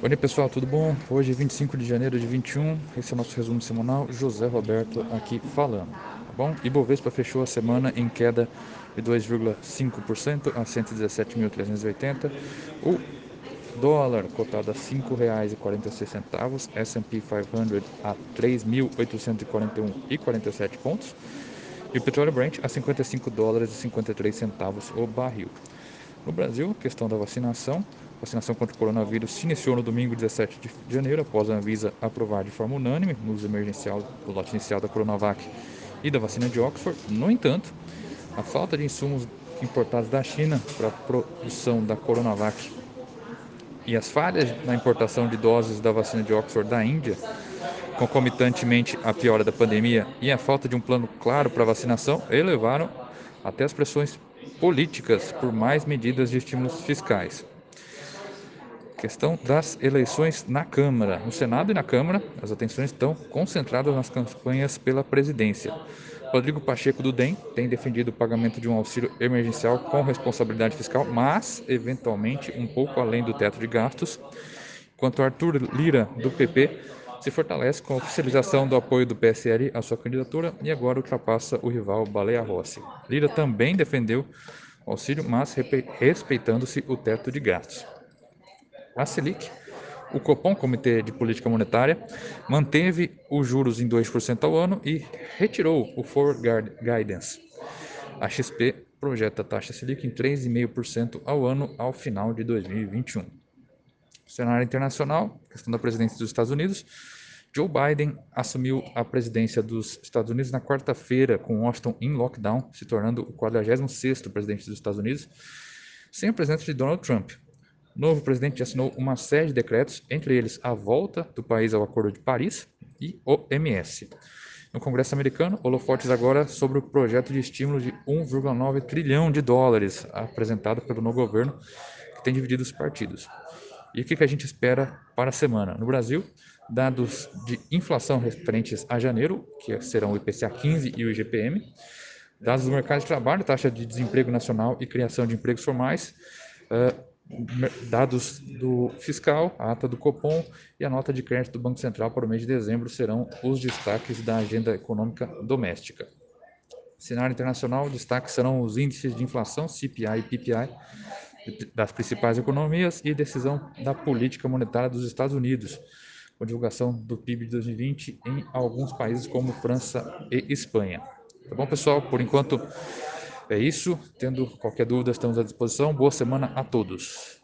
Oi pessoal, tudo bom? Hoje é 25 de janeiro de 21, esse é o nosso resumo semanal, José Roberto aqui falando, tá bom? Ibovespa fechou a semana em queda de 2,5% a 117.380, o dólar cotado a R$ 5,46, S&P 500 a 3.841,47 pontos, e o petróleo Brent a 55 dólares e 53 centavos o barril. No Brasil, questão da vacinação, a vacinação contra o coronavírus se iniciou no domingo 17 de janeiro, após a Anvisa aprovar de forma unânime no uso emergencial do lote inicial da Coronavac e da vacina de Oxford. No entanto, a falta de insumos importados da China para a produção da Coronavac e as falhas na importação de doses da vacina de Oxford da Índia, concomitantemente à piora da pandemia e a falta de um plano claro para a vacinação, elevaram até as pressões políticas por mais medidas de estímulos fiscais. Questão das eleições na Câmara. No Senado e na Câmara, as atenções estão concentradas nas campanhas pela presidência. Rodrigo Pacheco do DEM tem defendido o pagamento de um auxílio emergencial com responsabilidade fiscal, mas eventualmente um pouco além do teto de gastos. Enquanto Arthur Lira, do PP, se fortalece com a oficialização do apoio do PSL à sua candidatura e agora ultrapassa o rival Baleia Rossi. Lira também defendeu o auxílio, mas respeitando-se o teto de gastos a Selic. O Copom, Comitê de Política Monetária, manteve os juros em 2% ao ano e retirou o Forward Guidance. A XP projeta a taxa Selic em 3,5% ao ano ao final de 2021. Cenário internacional, questão da presidência dos Estados Unidos. Joe Biden assumiu a presidência dos Estados Unidos na quarta-feira, com Washington em lockdown, se tornando o 46º presidente dos Estados Unidos, sem a presença de Donald Trump, o novo presidente assinou uma série de decretos, entre eles a volta do país ao Acordo de Paris e o. No Congresso americano, holofotes agora sobre o projeto de estímulo de 1,9 trilhão de dólares apresentado pelo novo governo, que tem dividido os partidos. E o que a gente espera para a semana? No Brasil, dados de inflação referentes a janeiro, que serão o IPCA 15 e o IGPM, dados do mercado de trabalho, taxa de desemprego nacional e criação de empregos formais, dados do fiscal, a ata do Copom e a nota de crédito do Banco Central para o mês de dezembro serão os destaques da agenda econômica doméstica. Cenário internacional, destaques serão os índices de inflação, CPI e PPI, das principais economias e decisão da política monetária dos Estados Unidos, com divulgação do PIB de 2020 em alguns países como França e Espanha. Tá bom, pessoal? Por enquanto é isso. Tendo qualquer dúvida, estamos à disposição. Boa semana a todos.